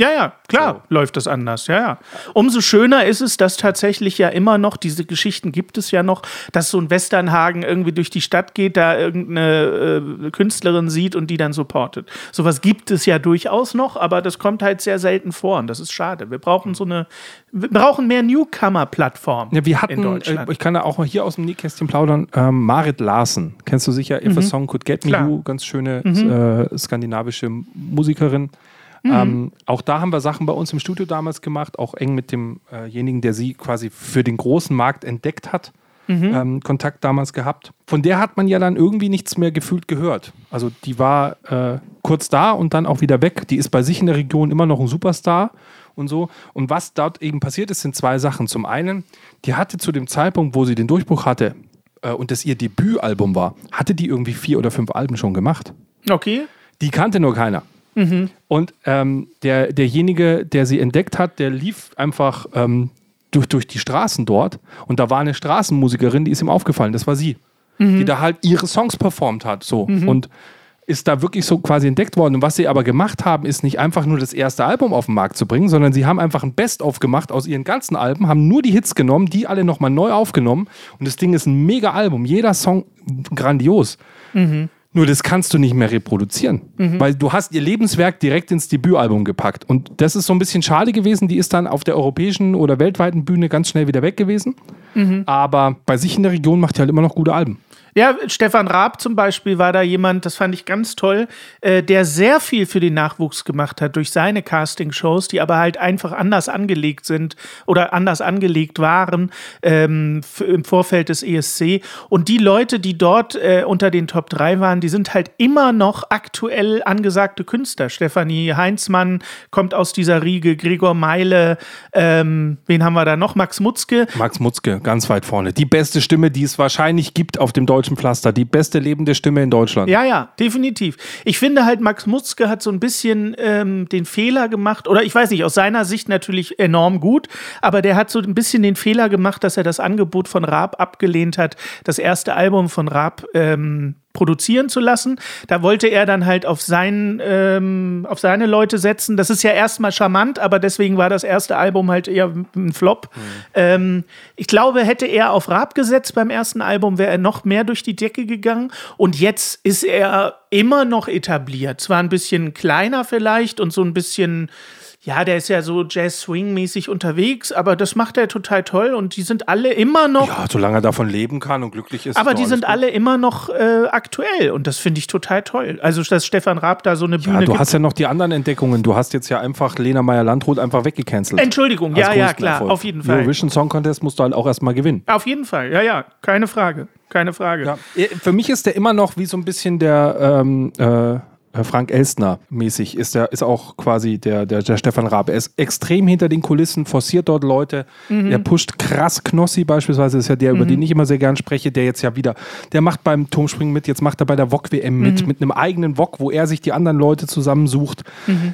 [SPEAKER 2] Ja, ja, klar läuft das anders, ja, ja. Umso schöner ist es, dass tatsächlich ja immer noch, diese Geschichten gibt es ja noch, dass so ein Westernhagen irgendwie durch die Stadt geht, da irgendeine äh, Künstlerin sieht und die dann supportet. Sowas gibt es ja durchaus noch, aber das kommt halt sehr selten vor und das ist schade. Wir brauchen so eine, wir brauchen mehr Newcomer-Plattformen
[SPEAKER 1] Ja, wir
[SPEAKER 2] in
[SPEAKER 1] hatten, äh,
[SPEAKER 2] Deutschland.
[SPEAKER 1] ich kann da auch mal hier aus dem Nähkästchen plaudern, ähm, Marit Larsen. Kennst du sicher? If a Song Could Get Me
[SPEAKER 2] Mhm. Klar. Mhm.
[SPEAKER 1] You, ganz schöne äh, skandinavische Musikerin.
[SPEAKER 2] Mhm.
[SPEAKER 1] Ähm, auch da haben wir Sachen bei uns im Studio damals gemacht, auch eng mit demjenigen, der sie quasi für den großen Markt entdeckt hat.
[SPEAKER 2] Mhm.
[SPEAKER 1] Ähm, Kontakt damals gehabt. Von der hat man ja dann irgendwie nichts mehr gefühlt gehört. Also die war äh, kurz da und dann auch wieder weg. Die ist bei sich in der Region immer noch ein Superstar und so. Und was dort eben passiert ist, sind zwei Sachen. Zum einen, die hatte zu dem Zeitpunkt, wo sie den Durchbruch hatte äh, und das ihr Debütalbum war, hatte die irgendwie vier oder fünf Alben schon gemacht.
[SPEAKER 2] okay.
[SPEAKER 1] Die kannte nur keiner. Und ähm, der, derjenige, der sie entdeckt hat, der lief einfach ähm, durch, durch die Straßen dort und da war eine Straßenmusikerin, die ist ihm aufgefallen, das war sie. die da halt ihre Songs performt hat. So. Und ist da wirklich so quasi entdeckt worden. Und was sie aber gemacht haben, ist nicht einfach nur das erste Album auf den Markt zu bringen, sondern sie haben einfach ein Best-of gemacht aus ihren ganzen Alben, haben nur die Hits genommen, die alle nochmal neu aufgenommen. Und das Ding ist ein mega Album. Jeder Song grandios. Nur das kannst du nicht mehr reproduzieren, weil du hast ihr Lebenswerk direkt ins Debütalbum gepackt. Und das ist so ein bisschen schade gewesen. Die ist dann auf der europäischen oder weltweiten Bühne ganz schnell wieder weg gewesen. Aber bei sich in der Region macht die halt immer noch gute Alben.
[SPEAKER 2] Ja, Stefan Raab zum Beispiel war da jemand, das fand ich ganz toll, äh, der sehr viel für den Nachwuchs gemacht hat durch seine Casting-Shows, die aber halt einfach anders angelegt sind oder anders angelegt waren ähm, im Vorfeld des ESC. Und die Leute, die dort äh, unter den Top 3 waren, die sind halt immer noch aktuell angesagte Künstler. Stefanie Heinzmann kommt aus dieser Riege, Gregor Meile, ähm, wen haben wir da noch? Max Mutzke.
[SPEAKER 1] Max Mutzke, ganz weit vorne. Die beste Stimme, die es wahrscheinlich gibt auf dem deutschen Pflaster. Die beste lebende Stimme in Deutschland.
[SPEAKER 2] Ja, ja, definitiv. Ich finde halt, Max Mutzke hat so ein bisschen ähm, den Fehler gemacht, oder ich weiß nicht, aus seiner Sicht natürlich enorm gut, aber der hat so ein bisschen den Fehler gemacht, dass er das Angebot von Raab abgelehnt hat, das erste Album von Raab ähm, produzieren zu lassen. Da wollte er dann halt auf, sein, ähm, auf seine Leute setzen. Das ist ja erstmal charmant, aber deswegen war das erste Album halt eher ein Flop. Ähm, ich glaube, hätte er auf Raab gesetzt beim ersten Album, wäre er noch mehr durch die Decke gegangen. Und jetzt ist er immer noch etabliert. Zwar ein bisschen kleiner vielleicht und so ein bisschen. Ja, der ist ja so Jazz-Swing-mäßig unterwegs, aber das macht er total toll und die sind alle immer noch
[SPEAKER 1] Ja, solange er davon leben kann und glücklich ist.
[SPEAKER 2] aber
[SPEAKER 1] ist
[SPEAKER 2] die sind
[SPEAKER 1] alles
[SPEAKER 2] alle immer noch äh, aktuell und das finde ich total toll. Also, dass Stefan Raab da so eine
[SPEAKER 1] gut.
[SPEAKER 2] Bühne
[SPEAKER 1] Ja, du
[SPEAKER 2] gibt.
[SPEAKER 1] hast ja noch die anderen Entdeckungen. Du hast jetzt ja einfach Lena Meyer-Landrut einfach weggecancelt.
[SPEAKER 2] Entschuldigung, ja, ja, klar,
[SPEAKER 1] Erfolg.
[SPEAKER 2] auf jeden Fall.
[SPEAKER 1] Eurovision Song Contest musst du halt auch erstmal gewinnen.
[SPEAKER 2] Auf jeden Fall, ja, ja, keine Frage. Keine Frage.
[SPEAKER 1] Ja. Äh, Für mich ist der immer noch wie so ein bisschen der ähm, äh, Frank Elstner mäßig. Ist der ist auch quasi der, der, der Stefan Raab. Er ist extrem hinter den Kulissen, forciert dort Leute.
[SPEAKER 2] Mhm.
[SPEAKER 1] Er pusht krass Knossi beispielsweise, ist ja der, über den ich immer sehr gern spreche, der jetzt ja wieder, der macht beim Turmspringen mit, jetzt macht er bei der VOG WM mit,
[SPEAKER 2] Mhm.
[SPEAKER 1] mit einem eigenen VOG, wo er sich die anderen Leute zusammensucht.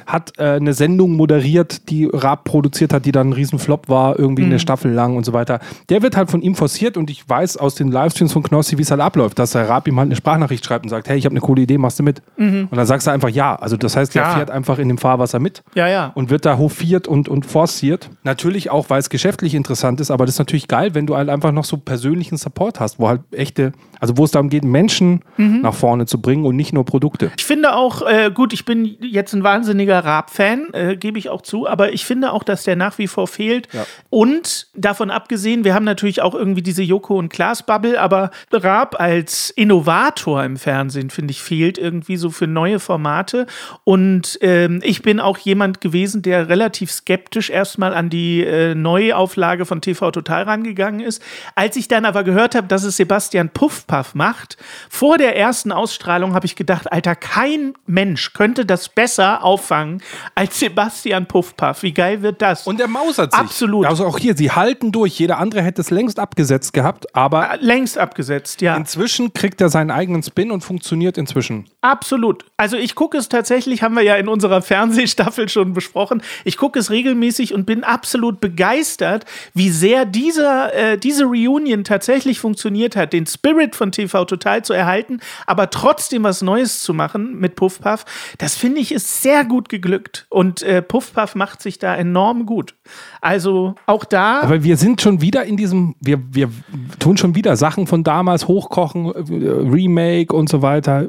[SPEAKER 1] Hat äh, eine Sendung moderiert, die Raab produziert hat, die dann ein Riesenflop war, irgendwie
[SPEAKER 2] Mhm.
[SPEAKER 1] eine Staffel lang und so weiter. Der wird halt von ihm forciert und ich weiß aus den Livestreams von Knossi, wie es halt abläuft, dass der Raab ihm halt eine Sprachnachricht schreibt und sagt, hey, ich habe eine coole Idee, machst du mit? Und dann sagst du einfach ja. Also das heißt,
[SPEAKER 2] Klar.
[SPEAKER 1] er fährt einfach in dem Fahrwasser mit
[SPEAKER 2] Ja, ja.
[SPEAKER 1] und wird da hofiert und, und forciert. Natürlich auch, weil es geschäftlich interessant ist, aber das ist natürlich geil, wenn du halt einfach noch so persönlichen Support hast, wo halt echte, also wo es darum geht, Menschen
[SPEAKER 2] Mhm.
[SPEAKER 1] nach vorne zu bringen und nicht nur Produkte.
[SPEAKER 2] Ich finde auch, äh, gut, ich bin jetzt ein wahnsinniger Raab-Fan, äh, gebe ich auch zu, aber ich finde auch, dass der nach wie vor fehlt. Und davon abgesehen, wir haben natürlich auch irgendwie diese Joko und Klaas-Bubble, aber Raab als Innovator im Fernsehen, finde ich, fehlt irgendwie so für neue Formate. Und ähm, ich bin auch jemand gewesen, der relativ skeptisch erstmal an die äh, Neuauflage von TV Total rangegangen ist. Als ich dann aber gehört habe, dass es Sebastian Puffpaff macht, vor der ersten Ausstrahlung habe ich gedacht, Alter, kein Mensch könnte das besser auffangen als Sebastian Puffpaff. Wie geil wird das?
[SPEAKER 1] Und der mausert sich.
[SPEAKER 2] Absolut.
[SPEAKER 1] Also auch hier, sie halten durch. Jeder andere hätte es längst abgesetzt gehabt, aber
[SPEAKER 2] längst abgesetzt, ja.
[SPEAKER 1] inzwischen kriegt er seinen eigenen Spin und funktioniert inzwischen.
[SPEAKER 2] Absolut. Also ich gucke es tatsächlich, haben wir ja in unserer Fernsehstaffel schon besprochen. Ich gucke es regelmäßig und bin absolut begeistert, wie sehr dieser, äh, diese Reunion tatsächlich funktioniert hat, den Spirit von TV Total zu erhalten, aber trotzdem was Neues zu machen mit Puffpuff. Das finde ich ist sehr gut geglückt und äh, Puffpuff macht sich da enorm gut. Also auch da.
[SPEAKER 1] Aber wir sind schon wieder in diesem, wir, wir tun schon wieder Sachen von damals hochkochen, äh, Remake und so weiter.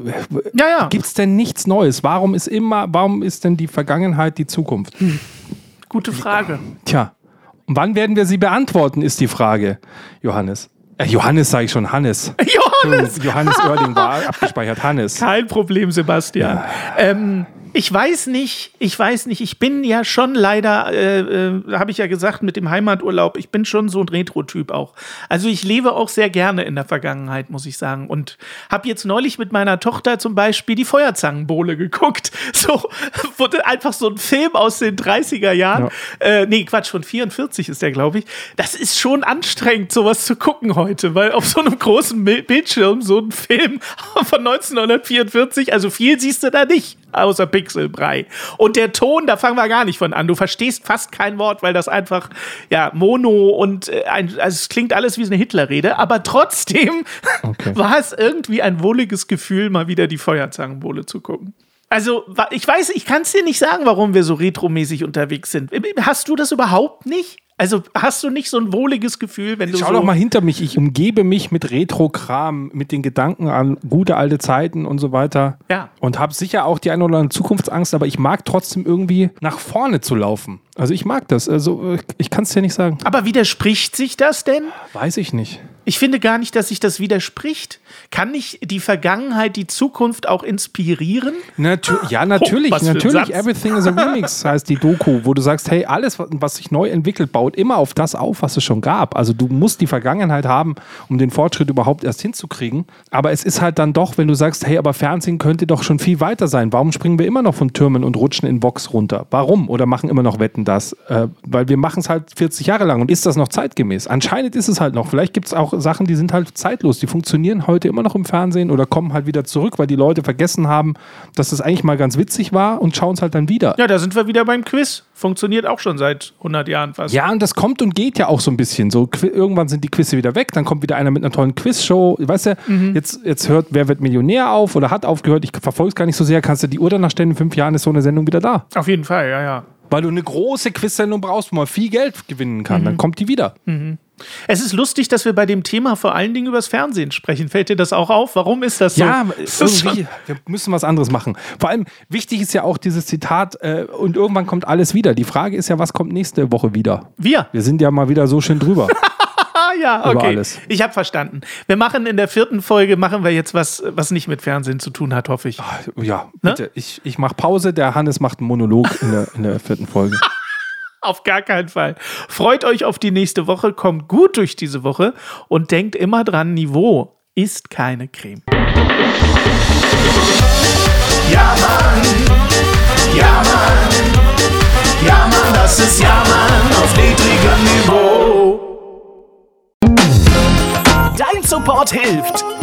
[SPEAKER 2] ja, ja.
[SPEAKER 1] Gibt es denn nichts Neues? Warum ist immer, warum ist denn die Vergangenheit die Zukunft?
[SPEAKER 2] Gute Frage.
[SPEAKER 1] Tja, und wann werden wir sie beantworten, ist die Frage, Johannes. Äh, Johannes sage ich schon, Hannes. (laughs)
[SPEAKER 2] Johannes!
[SPEAKER 1] Johannes Oerding war abgespeichert, Hannes.
[SPEAKER 2] Kein Problem, Sebastian. Ähm, ich weiß nicht, ich weiß nicht, ich bin ja schon leider, äh, äh, habe ich ja gesagt, mit dem Heimaturlaub, ich bin schon so ein Retro-Typ auch. Also ich lebe auch sehr gerne in der Vergangenheit, muss ich sagen. Und habe jetzt neulich mit meiner Tochter zum Beispiel die Feuerzangenbowle geguckt. (laughs) So, wurde einfach so ein Film aus den 30er Jahren. Äh, nee, Quatsch, von 44 ist der, glaube ich. Das ist schon anstrengend, sowas zu gucken heute, weil auf so einem großen Bildschirm so ein Film (laughs) von 1944, also viel siehst du da nicht. Außer Pixelbrei. Und der Ton, da fangen wir gar nicht von an. Du verstehst fast kein Wort, weil das einfach, ja, Mono und äh, ein, also es klingt alles wie eine Hitlerrede, aber trotzdem (laughs)
[SPEAKER 1] Okay.
[SPEAKER 2] war es irgendwie ein wohliges Gefühl, mal wieder die Feuerzangenbowle zu gucken. Also, ich weiß, ich kann es dir nicht sagen, warum wir so retromäßig unterwegs sind. Hast du das überhaupt nicht? Also, hast du nicht so ein wohliges Gefühl, wenn du
[SPEAKER 1] Schau
[SPEAKER 2] so
[SPEAKER 1] doch mal hinter mich. Ich umgebe mich mit Retro-Kram, mit den Gedanken an gute alte Zeiten und so weiter.
[SPEAKER 2] Ja.
[SPEAKER 1] Und habe sicher auch die eine oder andere Zukunftsangst, aber ich mag trotzdem irgendwie nach vorne zu laufen. Also ich mag das. Also ich kann es dir nicht sagen.
[SPEAKER 2] Aber widerspricht sich das denn?
[SPEAKER 1] Weiß ich nicht.
[SPEAKER 2] Ich finde gar nicht, dass sich das widerspricht. Kann nicht die Vergangenheit die Zukunft auch inspirieren?
[SPEAKER 1] Natu ja, natürlich,
[SPEAKER 2] Oh,
[SPEAKER 1] natürlich. Everything is a Remix heißt die Doku, wo du sagst, hey, alles, was- was sich neu entwickelt, baut immer auf das auf, was es schon gab. Also du musst die Vergangenheit haben, um den Fortschritt überhaupt erst hinzukriegen. Aber es ist halt dann doch, wenn du sagst, hey, aber Fernsehen könnte doch schon viel weiter sein. Warum springen wir immer noch von Türmen und rutschen in Box runter? Warum? Oder machen immer noch Wetten das? Äh, weil wir machen es halt 40 Jahre lang und ist das noch zeitgemäß? Anscheinend ist es halt noch. Vielleicht gibt es auch Sachen, die sind halt zeitlos. Die funktionieren heute immer noch im Fernsehen oder kommen halt wieder zurück, weil die Leute vergessen haben, dass das eigentlich mal ganz witzig war und schauen es halt dann wieder.
[SPEAKER 2] Ja, da sind wir wieder beim Quiz. Funktioniert auch schon seit 100 Jahren fast.
[SPEAKER 1] Ja, und das kommt und geht ja auch so ein bisschen. So, irgendwann sind die Quizze wieder weg, dann kommt wieder einer mit einer tollen Quizshow. Weißt du, jetzt, jetzt hört Wer wird Millionär auf oder hat aufgehört. Ich verfolge es gar nicht so sehr. Kannst du die Uhr danach stellen, in fünf Jahren ist so eine Sendung wieder da.
[SPEAKER 2] Auf jeden Fall, ja, ja.
[SPEAKER 1] Weil du eine große Quizsendung brauchst, wo man viel Geld gewinnen kann. Dann kommt die wieder.
[SPEAKER 2] Es ist lustig, dass wir bei dem Thema vor allen Dingen übers Fernsehen sprechen. Fällt dir das auch auf? Warum ist das so?
[SPEAKER 1] Ja, irgendwie, wir müssen was anderes machen. Vor allem wichtig ist ja auch dieses Zitat, äh, und irgendwann kommt alles wieder. Die Frage ist ja, was kommt nächste Woche wieder?
[SPEAKER 2] Wir.
[SPEAKER 1] Wir sind ja mal wieder so schön drüber. (laughs)
[SPEAKER 2] Ja,
[SPEAKER 1] Über
[SPEAKER 2] okay.
[SPEAKER 1] alles.
[SPEAKER 2] Ich habe verstanden. Wir machen in der vierten Folge machen wir jetzt was, was nicht mit Fernsehen zu tun hat, hoffe ich.
[SPEAKER 1] ja,
[SPEAKER 2] Ne?
[SPEAKER 1] bitte. Ich, ich mache Pause, der Hannes macht einen Monolog in der, in der vierten Folge. (laughs)
[SPEAKER 2] Auf gar keinen Fall. Freut euch auf die nächste Woche, kommt gut durch diese Woche und denkt immer dran, Niveau ist keine Creme.
[SPEAKER 3] Ja, Mann. Ja, Mann. Ja, Mann, das ist Ja, Mann auf niedrigem Niveau.
[SPEAKER 2] Dein Support hilft.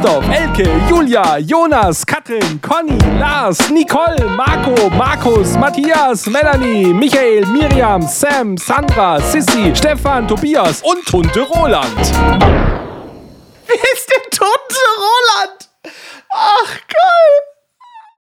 [SPEAKER 1] Christoph, Elke, Julia, Jonas, Katrin, Conny, Lars, Nicole, Marco, Markus, Matthias, Melanie, Michael, Miriam, Sam, Sandra, Sissy, Stefan, Tobias und Tunte Roland.
[SPEAKER 2] Wer ist der Tunte Roland? Ach, geil!